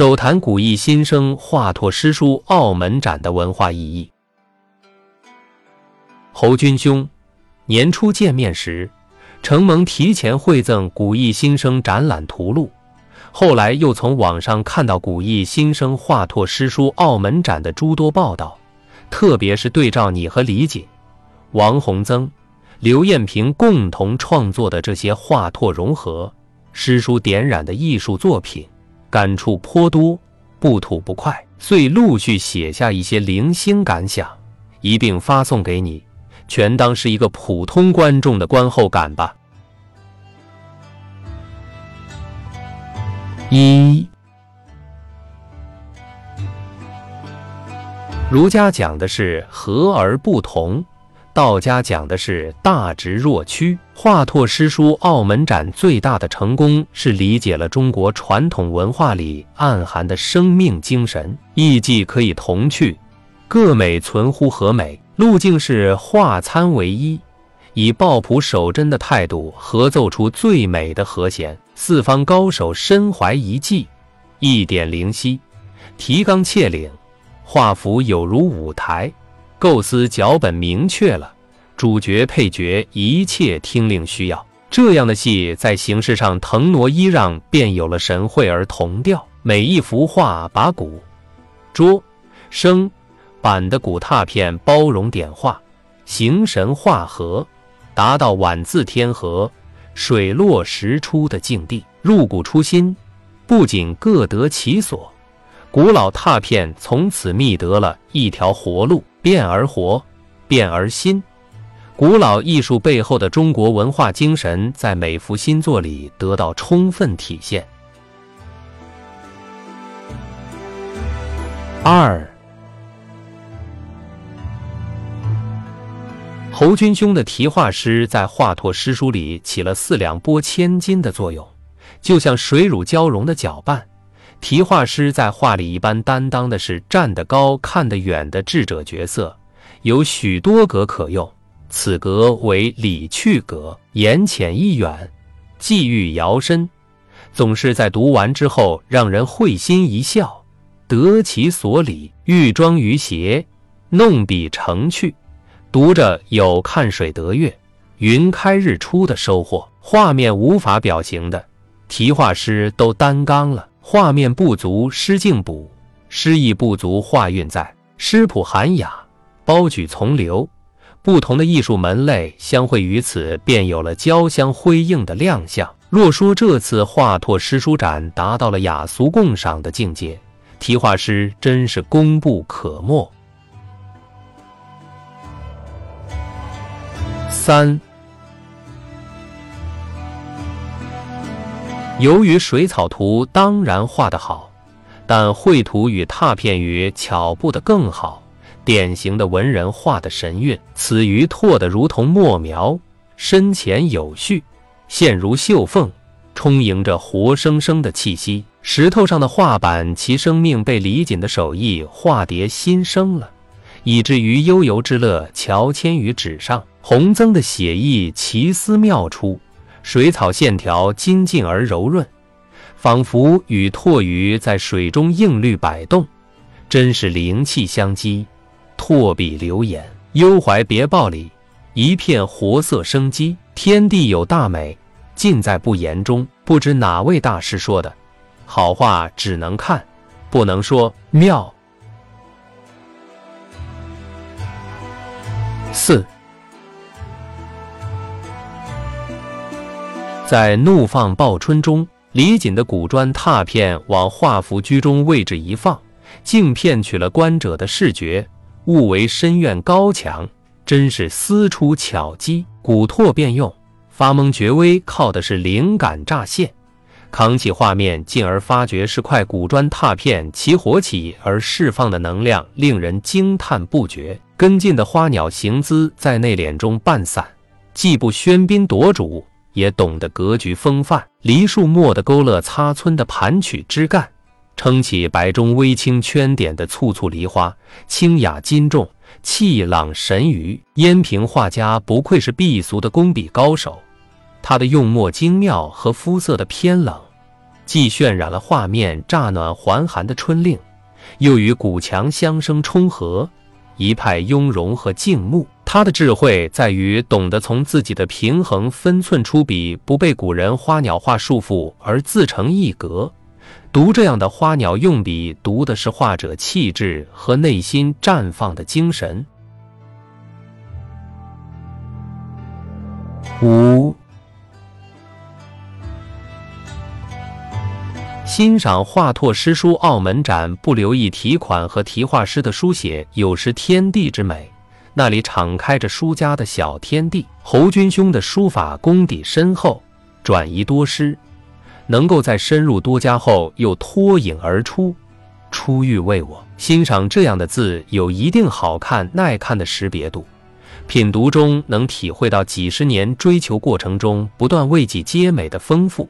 首谈古意新生华拓诗书澳门展的文化意义。侯君兄，年初见面时，承蒙提前馈赠古意新生展览图录，后来又从网上看到古意新生华拓诗书澳门展的诸多报道，特别是对照你和李锦、王洪增、刘艳平共同创作的这些华拓融合诗书点染的艺术作品。感触颇多，不吐不快，遂陆续写下一些零星感想，一并发送给你，全当是一个普通观众的观后感吧。一，儒家讲的是和而不同。道家讲的是大直若屈，华拓诗书澳门展最大的成功是理解了中国传统文化里暗含的生命精神，意既可以同趣，各美存乎和美，路径是化参为一，以抱朴守真的态度合奏出最美的和弦，四方高手身怀一技，一点灵犀，提纲挈领，画幅有如舞台。构思脚本明确了，主角配角一切听令需要，这样的戏在形式上腾挪揖让，便有了神会而同调。每一幅画把鼓、桌、生、板的古拓片包容点画，形神化合，达到晚自天河，水落石出的境地。入古出新，不仅各得其所，古老拓片从此觅得了一条活路。变而活，变而新，古老艺术背后的中国文化精神在每幅新作里得到充分体现。二，侯君兄的题画师在华拓诗书里起了四两拨千斤的作用，就像水乳交融的搅拌。题画师在画里一般担当的是站得高、看得远的智者角色，有许多格可用。此格为理趣格，言浅意远，寄寓遥深，总是在读完之后让人会心一笑，得其所理，寓庄于谐，弄笔成趣，读着有看水得月、云开日出的收获。画面无法表情的，题画师都担纲了。画面不足，诗境补；诗意不足，画韵在。诗朴涵雅，包举从流，不同的艺术门类相会于此，便有了交相辉映的亮相。若说这次华拓诗书展达到了雅俗共赏的境界，题画师真是功不可没。三。由于水草图当然画得好，但绘图与拓片与巧布的更好，典型的文人画的神韵。此鱼拓得如同墨描，深浅有序，线如绣凤，充盈着活生生的气息。石头上的画板，其生命被李锦的手艺化蝶新生了，以至于悠游之乐乔迁于纸上。洪增的写意奇思妙出。水草线条精进而柔润，仿佛与拓鱼在水中映绿摆动，真是灵气相激，拓笔流言。幽怀别报里一片活色生机，天地有大美，尽在不言中。不知哪位大师说的，好话只能看，不能说妙。四。在怒放报春中，李锦的古砖拓片往画幅居中位置一放，竟骗取了观者的视觉，误为深院高墙，真是思出巧机。古拓变用，发蒙绝微，靠的是灵感乍现。扛起画面，进而发觉是块古砖拓片，其火起而释放的能量令人惊叹不绝。跟进的花鸟行姿在内敛中半散，既不喧宾夺主。也懂得格局风范，梨树蓦地勾勒擦村的盘曲枝干，撑起白中微青圈点的簇簇梨花，清雅金重，气朗神余。燕平画家不愧是避俗的工笔高手，他的用墨精妙和肤色的偏冷，既渲染了画面乍暖还寒的春令，又与古墙相生冲合，一派雍容和静穆。他的智慧在于懂得从自己的平衡分寸出笔，不被古人花鸟画束缚而自成一格。读这样的花鸟用笔，读的是画者气质和内心绽放的精神。五，欣赏华拓诗书澳门展，不留意题款和题画师的书写，有失天地之美。那里敞开着书家的小天地。侯君兄的书法功底深厚，转移多师，能够在深入多家后又脱颖而出，出狱为我。欣赏这样的字，有一定好看耐看的识别度。品读中能体会到几十年追求过程中不断为己皆美的丰富，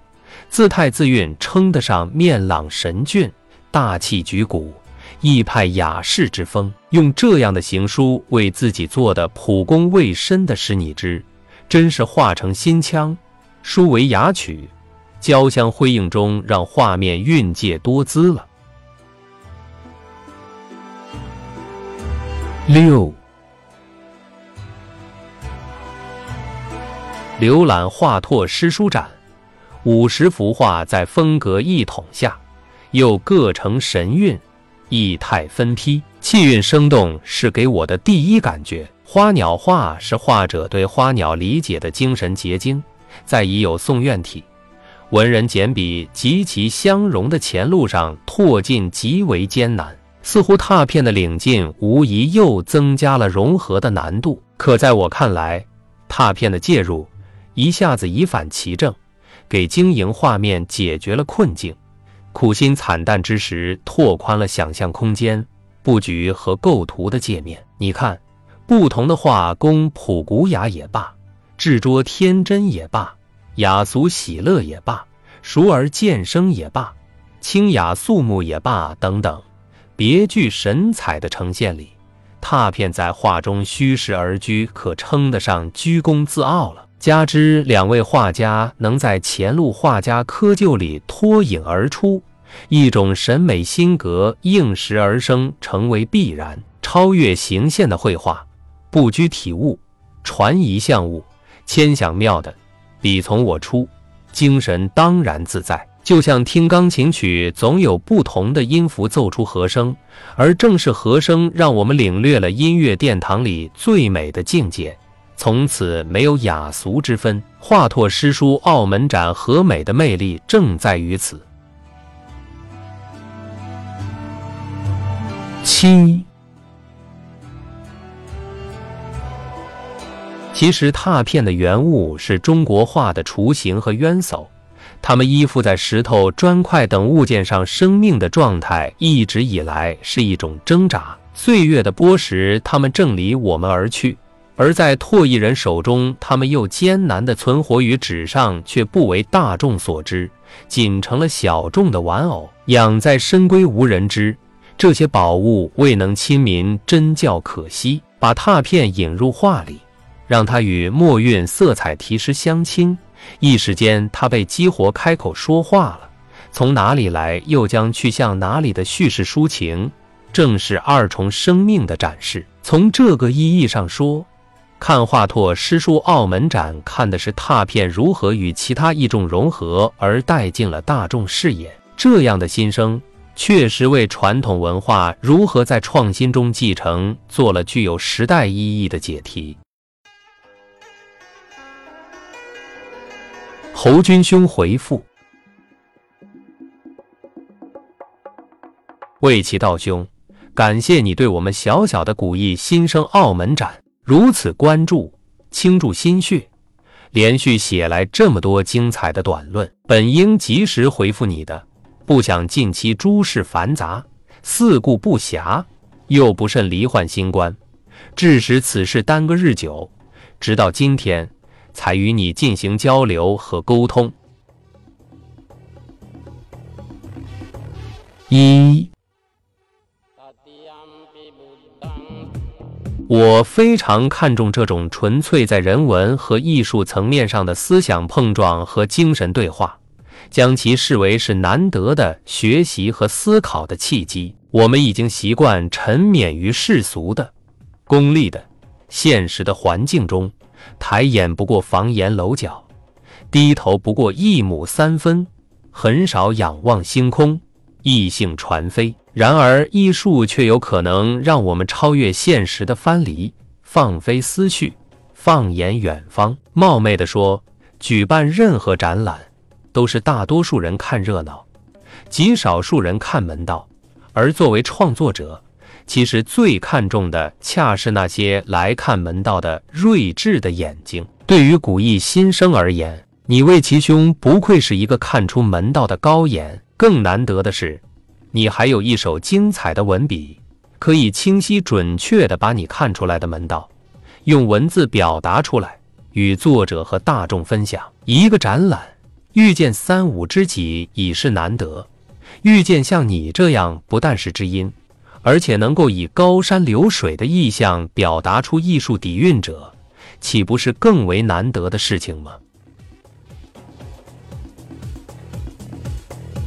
字态字韵称得上面朗神俊、大气举骨、一派雅士之风。用这样的行书为自己做的普功未深的诗拟之，真是化成心腔，书为雅曲，交相辉映中让画面蕴藉多姿了。六。浏览华拓诗书展，五十幅画在风格一统下，又各成神韵，意态分批，气韵生动，是给我的第一感觉。花鸟画是画者对花鸟理解的精神结晶，在已有宋院体、文人简笔及其相融的前路上拓进极为艰难，似乎拓片的领进无疑又增加了融合的难度。可在我看来，拓片的介入。一下子以反其正，给经营画面解决了困境。苦心惨淡之时，拓宽了想象空间、布局和构图的界面。你看，不同的画工，朴古雅也罢，执着天真也罢，雅俗喜乐也罢，熟而渐生也罢，清雅肃穆也罢，等等，别具神采的呈现里，拓片在画中虚实而居，可称得上居功自傲了。加之两位画家能在前路画家窠臼里脱颖而出，一种审美心格应时而生，成为必然。超越形线的绘画，不拘体物，传遗象物，千想妙的，笔从我出，精神当然自在。就像听钢琴曲，总有不同的音符奏出和声，而正是和声，让我们领略了音乐殿堂里最美的境界。从此没有雅俗之分。华拓诗书澳门展和美的魅力正在于此。七，其实拓片的原物是中国画的雏形和渊叟，它们依附在石头、砖块等物件上，生命的状态一直以来是一种挣扎。岁月的剥蚀，它们正离我们而去。而在拓艺人手中，他们又艰难地存活于纸上，却不为大众所知，仅成了小众的玩偶，养在深闺无人知。这些宝物未能亲民，真叫可惜。把拓片引入画里，让他与墨韵、色彩题诗相亲，一时间他被激活，开口说话了。从哪里来，又将去向哪里的叙事抒情，正是二重生命的展示。从这个意义上说。看华拓诗书澳门展，看的是拓片如何与其他艺种融合而带进了大众视野。这样的新生，确实为传统文化如何在创新中继承做了具有时代意义的解题。侯君兄回复：魏其道兄，感谢你对我们小小的古意新生澳门展。如此关注，倾注心血，连续写来这么多精彩的短论，本应及时回复你的，不想近期诸事繁杂，四顾不暇，又不慎罹患新冠，致使此事耽搁日久，直到今天才与你进行交流和沟通。一。我非常看重这种纯粹在人文和艺术层面上的思想碰撞和精神对话，将其视为是难得的学习和思考的契机。我们已经习惯沉湎于世俗的、功利的、现实的环境中，抬眼不过房檐楼角，低头不过一亩三分，很少仰望星空，异性传飞。然而，艺术却有可能让我们超越现实的藩篱，放飞思绪，放眼远方。冒昧地说，举办任何展览，都是大多数人看热闹，极少数人看门道。而作为创作者，其实最看重的，恰是那些来看门道的睿智的眼睛。对于古意新生而言，你为其兄不愧是一个看出门道的高眼。更难得的是。你还有一手精彩的文笔，可以清晰准确地把你看出来的门道，用文字表达出来，与作者和大众分享。一个展览遇见三五知己已是难得，遇见像你这样不但是知音，而且能够以高山流水的意象表达出艺术底蕴者，岂不是更为难得的事情吗？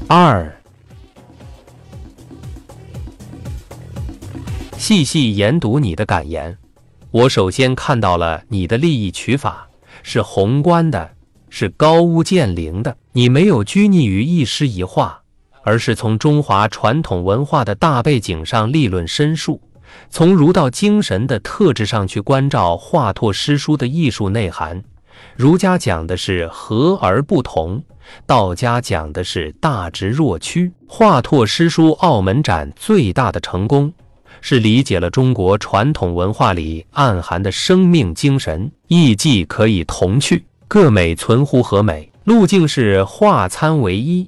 二。细细研读你的感言，我首先看到了你的立意取法是宏观的，是高屋建瓴的。你没有拘泥于一诗一画，而是从中华传统文化的大背景上立论申述，从儒道精神的特质上去关照华拓诗书的艺术内涵。儒家讲的是和而不同，道家讲的是大直若屈。华拓诗书澳门展最大的成功。是理解了中国传统文化里暗含的生命精神，意既可以同趣，各美存乎和美。路径是化参为一，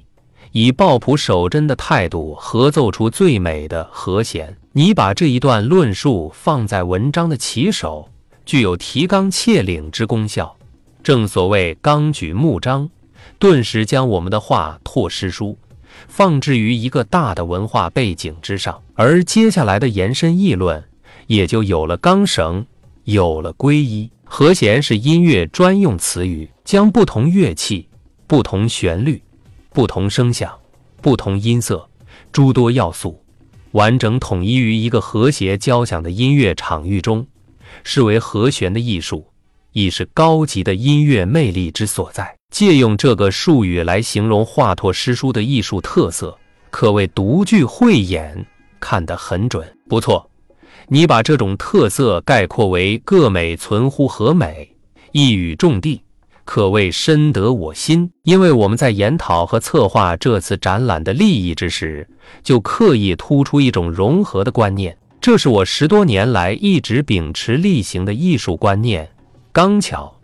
以抱朴守真的态度合奏出最美的和弦。你把这一段论述放在文章的起首，具有提纲挈领之功效。正所谓纲举目张，顿时将我们的话拓诗书。放置于一个大的文化背景之上，而接下来的延伸议论也就有了纲绳，有了归依。和弦是音乐专用词语，将不同乐器、不同旋律、不同声响、不同音色诸多要素完整统一于一个和谐交响的音乐场域中，视为和弦的艺术，亦是高级的音乐魅力之所在。借用这个术语来形容华佗诗书的艺术特色，可谓独具慧眼，看得很准。不错，你把这种特色概括为“各美存乎和美”，一语中的，可谓深得我心。因为我们在研讨和策划这次展览的利益之时，就刻意突出一种融合的观念，这是我十多年来一直秉持力行的艺术观念。刚巧。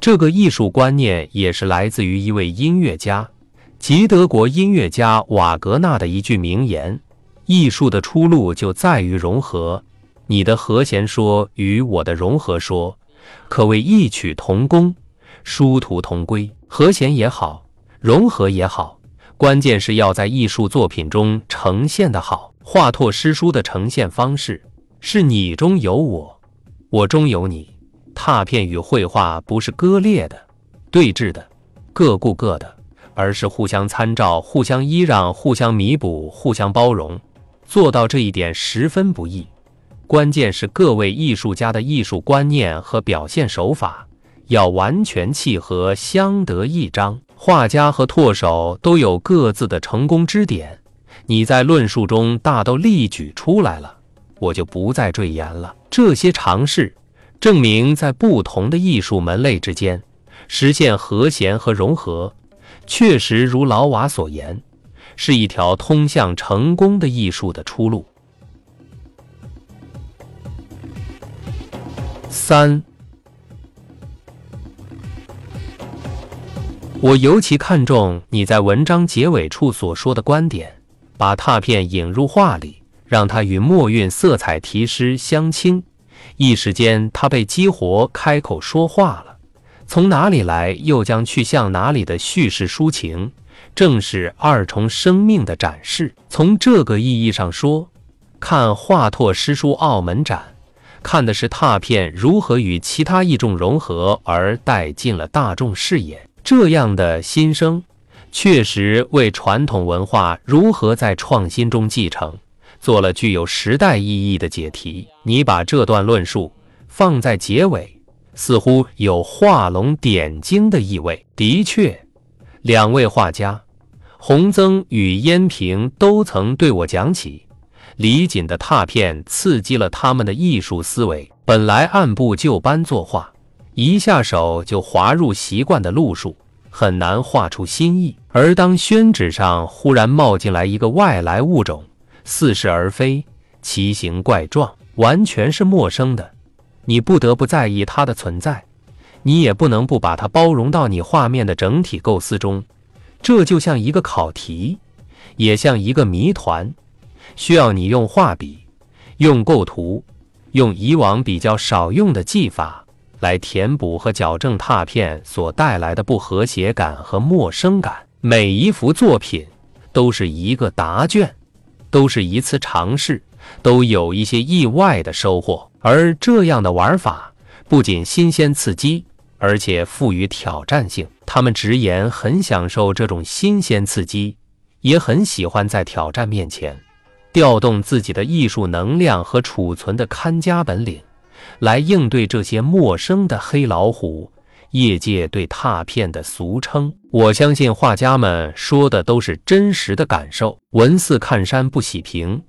这个艺术观念也是来自于一位音乐家，即德国音乐家瓦格纳的一句名言：“艺术的出路就在于融合。”你的和弦说与我的融合说，可谓异曲同工，殊途同归。和弦也好，融合也好，关键是要在艺术作品中呈现的好。华拓诗书的呈现方式是你中有我，我中有你。拓片与绘画不是割裂的、对峙的、各顾各的，而是互相参照、互相依让、互相弥补、互相包容。做到这一点十分不易，关键是各位艺术家的艺术观念和表现手法要完全契合、相得益彰。画家和拓手都有各自的成功支点，你在论述中大都例举出来了，我就不再赘言了。这些尝试。证明在不同的艺术门类之间实现和弦和融合，确实如老瓦所言，是一条通向成功的艺术的出路。三，我尤其看重你在文章结尾处所说的观点，把拓片引入画里，让它与墨韵色彩题诗相亲。一时间，他被激活，开口说话了。从哪里来，又将去向哪里的叙事抒情，正是二重生命的展示。从这个意义上说，看华拓诗书澳门展，看的是拓片如何与其他艺种融合而带进了大众视野。这样的新生，确实为传统文化如何在创新中继承做了具有时代意义的解题。你把这段论述放在结尾，似乎有画龙点睛的意味。的确，两位画家洪曾与燕平都曾对我讲起，李锦的拓片刺激了他们的艺术思维。本来按部就班作画，一下手就滑入习惯的路数。很难画出新意，而当宣纸上忽然冒进来一个外来物种，似是而非，奇形怪状，完全是陌生的，你不得不在意它的存在，你也不能不把它包容到你画面的整体构思中。这就像一个考题，也像一个谜团，需要你用画笔、用构图、用以往比较少用的技法。来填补和矫正拓片所带来的不和谐感和陌生感。每一幅作品都是一个答卷，都是一次尝试，都有一些意外的收获。而这样的玩法不仅新鲜刺激，而且富于挑战性。他们直言很享受这种新鲜刺激，也很喜欢在挑战面前调动自己的艺术能量和储存的看家本领。来应对这些陌生的黑老虎，业界对拓片的俗称。我相信画家们说的都是真实的感受。文似看山不喜平，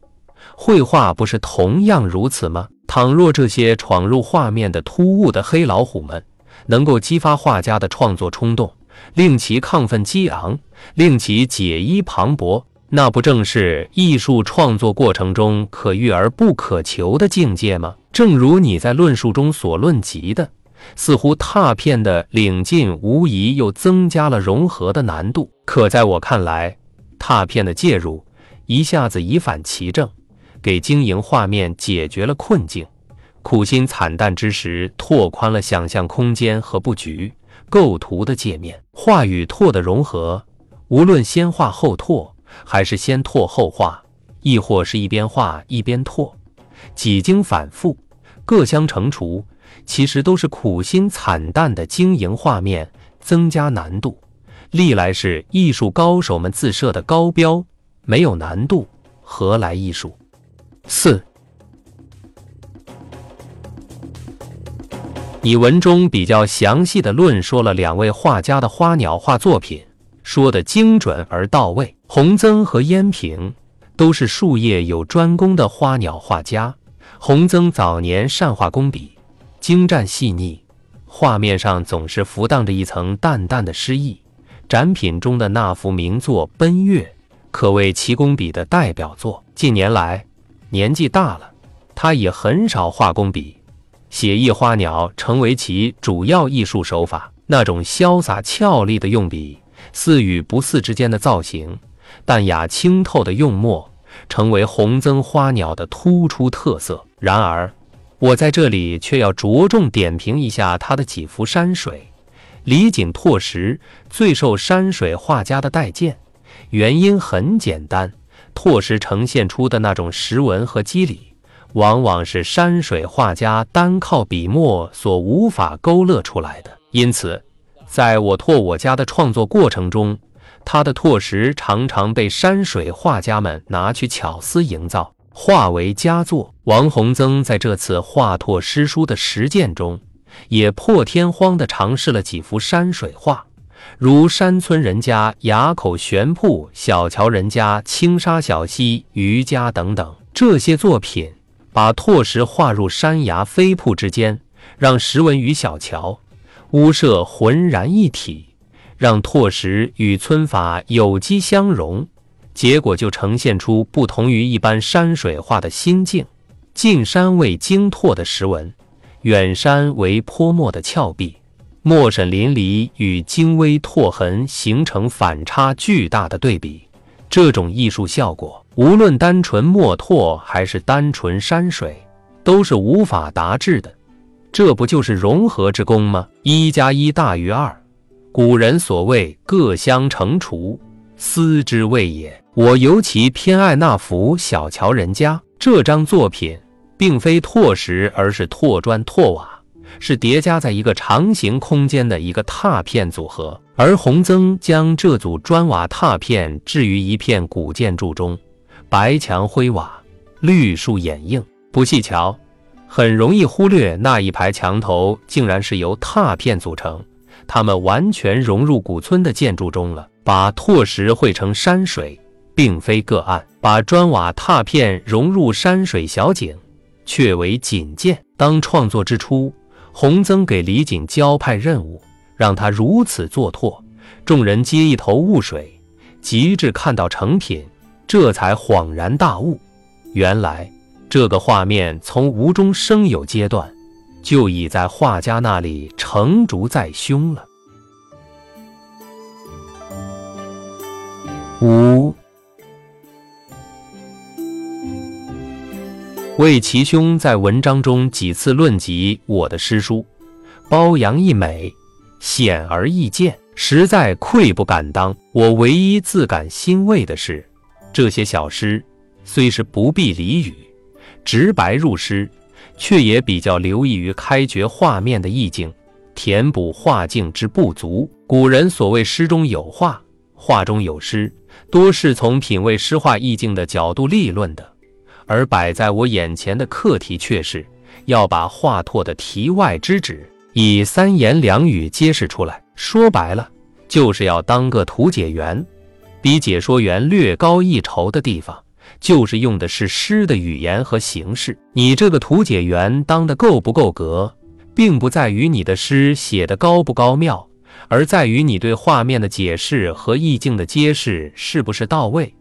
绘画不是同样如此吗？倘若这些闯入画面的突兀的黑老虎们能够激发画家的创作冲动，令其亢奋激昂，令其解衣磅礴，那不正是艺术创作过程中可遇而不可求的境界吗？正如你在论述中所论及的，似乎拓片的领进无疑又增加了融合的难度。可在我看来，拓片的介入一下子以反其正，给经营画面解决了困境。苦心惨淡之时，拓宽了想象空间和布局构图的界面。画与拓的融合，无论先画后拓，还是先拓后画，亦或是一边画一边拓，几经反复。各相乘除，其实都是苦心惨淡的经营画面，增加难度，历来是艺术高手们自设的高标。没有难度，何来艺术？四，你文中比较详细的论说了两位画家的花鸟画作品，说的精准而到位。洪曾和燕平都是术业有专攻的花鸟画家。洪曾早年善画工笔，精湛细腻，画面上总是浮荡着一层淡淡的诗意。展品中的那幅名作《奔月》，可谓其工笔的代表作。近年来，年纪大了，他也很少画工笔，写意花鸟成为其主要艺术手法。那种潇洒俏丽的用笔，似与不似之间的造型，淡雅清透的用墨。成为红增花鸟的突出特色。然而，我在这里却要着重点评一下他的几幅山水。李景拓石最受山水画家的待见，原因很简单：拓石呈现出的那种石纹和肌理，往往是山水画家单靠笔墨所无法勾勒出来的。因此，在我拓我家的创作过程中，他的拓石常常被山水画家们拿去巧思营造，化为佳作。王洪曾在这次画拓诗书的实践中，也破天荒地尝试了几幅山水画，如山村人家崖口悬瀑、小桥人家青沙小溪渔家等等。这些作品把拓石画入山崖飞瀑之间，让石纹与小桥、屋舍浑然一体。让拓石与皴法有机相融，结果就呈现出不同于一般山水画的心境。近山为精拓的石纹，远山为泼墨的峭壁，墨沈淋漓与精微拓痕形成反差巨大的对比。这种艺术效果，无论单纯墨拓还是单纯山水，都是无法达至的。这不就是融合之功吗？一加一大于二。古人所谓“各相乘除，斯之谓也”。我尤其偏爱那幅《小桥人家》这张作品，并非拓石，而是拓砖拓瓦，是叠加在一个长形空间的一个拓片组合，而洪曾将这组砖瓦拓片置于一片古建筑中，白墙灰瓦，绿树掩映，不细瞧，很容易忽略那一排墙头竟然是由拓片组成，他们完全融入古村的建筑中了。把拓石绘成山水，并非个案；把砖瓦拓片融入山水小景，却为锦见。当创作之初。洪曾给李锦交派任务，让他如此做拓，众人皆一头雾水。及至看到成品，这才恍然大悟：原来这个画面从无中生有阶段，就已在画家那里成竹在胸了。五。魏其兄在文章中几次论及我的诗书，褒扬溢美，显而易见，实在愧不敢当。我唯一自感欣慰的是，这些小诗虽是不必俚语，直白入诗，却也比较留意于开掘画面的意境，填补画境之不足。古人所谓诗中有画，画中有诗，多是从品味诗画意境的角度立论的。而摆在我眼前的课题却是要把画拓的题外之旨以三言两语揭示出来。说白了，就是要当个图解员。比解说员略高一筹的地方，就是用的是诗的语言和形式。你这个图解员当的够不够格，并不在于你的诗写的高不高妙，而在于你对画面的解释和意境的揭示是不是到位，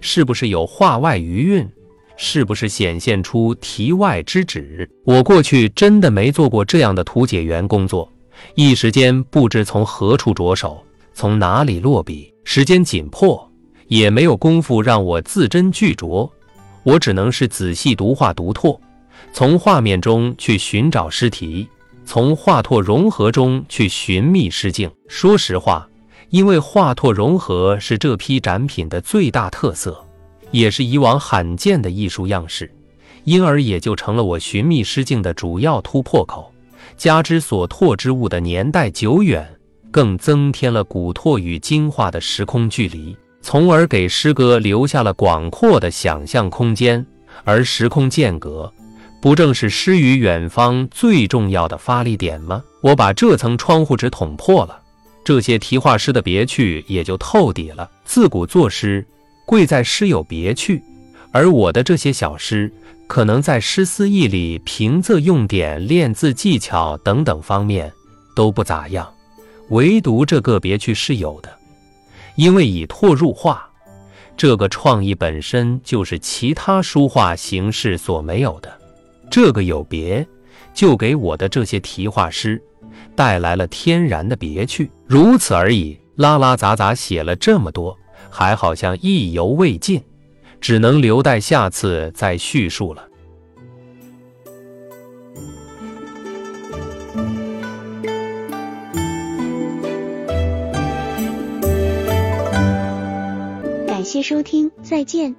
是不是有画外余韵。是不是显现出题外之旨？我过去真的没做过这样的图解员工作，一时间不知从何处着手，从哪里落笔。时间紧迫，也没有功夫让我字斟句酌，我只能是仔细读画读拓，从画面中去寻找诗题，从画拓融合中去寻觅诗境。说实话，因为画拓融合是这批展品的最大特色。也是以往罕见的艺术样式，因而也就成了我寻觅诗境的主要突破口。加之所拓之物的年代久远，更增添了古拓与今画的时空距离，从而给诗歌留下了广阔的想象空间。而时空间隔，不正是诗与远方最重要的发力点吗？我把这层窗户纸捅破了，这些题画诗的别趣也就透底了。自古作诗。贵在诗有别趣，而我的这些小诗，可能在诗思意里、平仄用典、练字技巧等等方面都不咋样，唯独这个别趣是有的。因为以拓入画，这个创意本身就是其他书画形式所没有的，这个有别，就给我的这些题画诗带来了天然的别趣，如此而已。拉拉杂杂写了这么多。还好像意犹未尽，只能留待下次再叙述了。收听，再见。